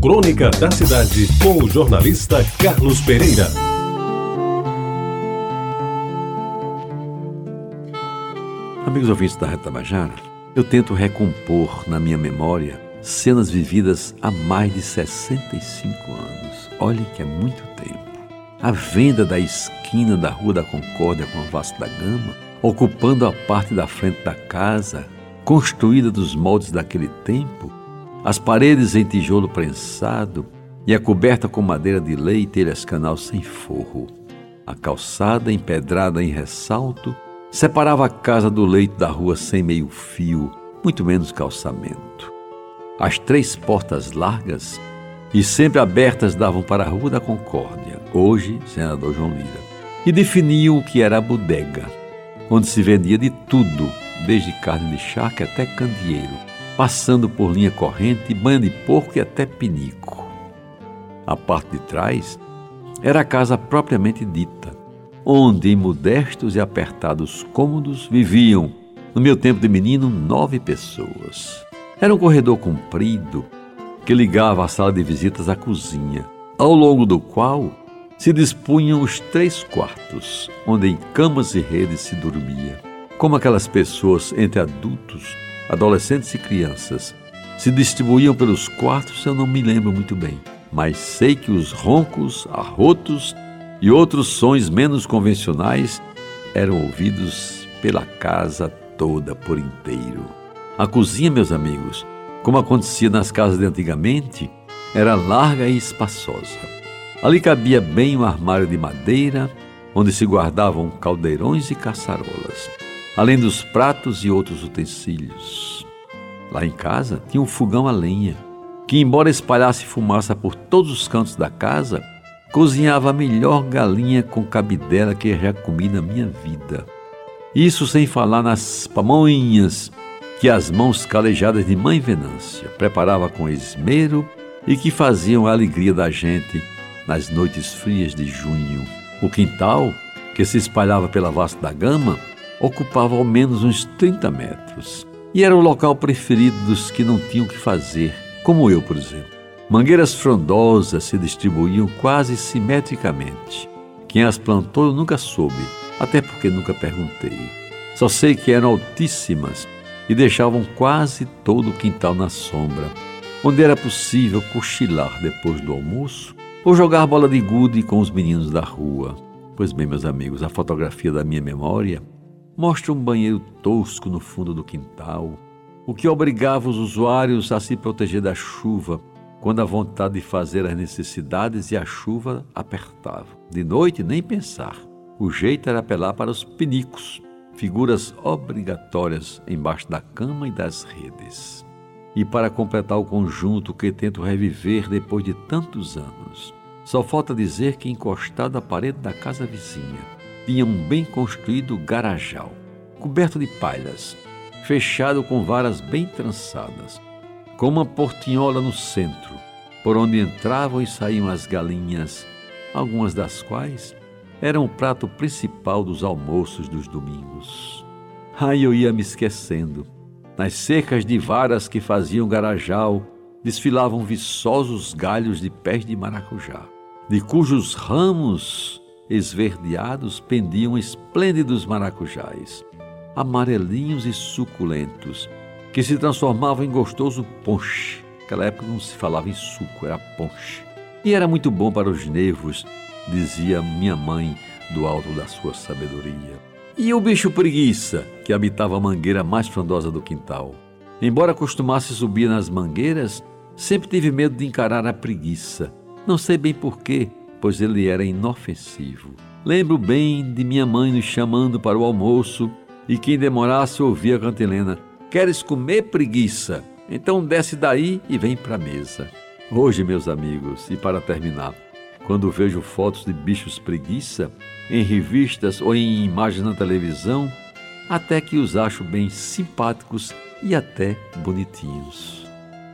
Crônica da Cidade, com o jornalista Carlos Pereira. Amigos ouvintes da Reta Bajara, eu tento recompor na minha memória cenas vividas há mais de 65 anos. Olhe que é muito tempo. A venda da esquina da Rua da Concórdia com a Vasco da Gama, ocupando a parte da frente da casa, construída dos moldes daquele tempo, as paredes em tijolo prensado e a coberta com madeira de lei e telhas canal sem forro. A calçada empedrada em ressalto separava a casa do leito da rua sem meio fio, muito menos calçamento. As três portas largas e sempre abertas davam para a Rua da Concórdia, hoje senador João Lira, e definiam o que era a bodega, onde se vendia de tudo, desde carne de charque até candeeiro, passando por linha corrente, banho de porco e até pinico. A parte de trás era a casa propriamente dita, onde em modestos e apertados cômodos viviam, no meu tempo de menino, nove pessoas. Era um corredor comprido que ligava a sala de visitas à cozinha, ao longo do qual se dispunham os três quartos, onde em camas e redes se dormia. Como aquelas pessoas entre adultos, adolescentes e crianças se distribuíam pelos quartos, eu não me lembro muito bem, mas sei que os roncos, arrotos e outros sons menos convencionais eram ouvidos pela casa toda por inteiro. A cozinha, meus amigos, como acontecia nas casas de antigamente, era larga e espaçosa. Ali cabia bem um armário de madeira, onde se guardavam caldeirões e caçarolas, além dos pratos e outros utensílios. Lá em casa tinha um fogão a lenha, que, embora espalhasse fumaça por todos os cantos da casa, cozinhava a melhor galinha com cabidela que já comi na minha vida. Isso sem falar nas pamonhas que as mãos calejadas de Mãe Venância preparava com esmero e que faziam a alegria da gente nas noites frias de junho. O quintal, que se espalhava pela vasta da gama, ocupava ao menos uns 30 metros e era o local preferido dos que não tinham que fazer, como eu, por exemplo. Mangueiras frondosas se distribuíam quase simetricamente. Quem as plantou eu nunca soube, até porque nunca perguntei. Só sei que eram altíssimas e deixavam quase todo o quintal na sombra, onde era possível cochilar depois do almoço ou jogar bola de gude com os meninos da rua. Pois bem, meus amigos, a fotografia da minha memória mostra um banheiro tosco no fundo do quintal, o que obrigava os usuários a se proteger da chuva quando a vontade de fazer as necessidades e a chuva apertava. De noite, nem pensar. O jeito era apelar para os pinicos, figuras obrigatórias embaixo da cama e das redes. E para completar o conjunto que tento reviver depois de tantos anos, só falta dizer que encostado à parede da casa vizinha tinha um bem construído garajal, coberto de palhas, fechado com varas bem trançadas, com uma portinhola no centro, por onde entravam e saíam as galinhas, algumas das quais era o prato principal dos almoços dos domingos. Ai, eu ia me esquecendo. Nas cercas de varas que faziam garajal, desfilavam viçosos galhos de pés de maracujá, de cujos ramos esverdeados pendiam esplêndidos maracujás, amarelinhos e suculentos, que se transformavam em gostoso ponche. Naquela época não se falava em suco, era ponche. E era muito bom para os nervos dizia minha mãe do alto da sua sabedoria. E o bicho preguiça, que habitava a mangueira mais frondosa do quintal. Embora costumasse subir nas mangueiras, sempre tive medo de encarar a preguiça. Não sei bem porquê, pois ele era inofensivo. Lembro bem de minha mãe nos chamando para o almoço e quem demorasse ouvia a cantilena: Queres comer preguiça? Então desce daí e vem para a mesa. Hoje, meus amigos, e para terminar, quando vejo fotos de bichos preguiça em revistas ou em imagens na televisão, até que os acho bem simpáticos e até bonitinhos.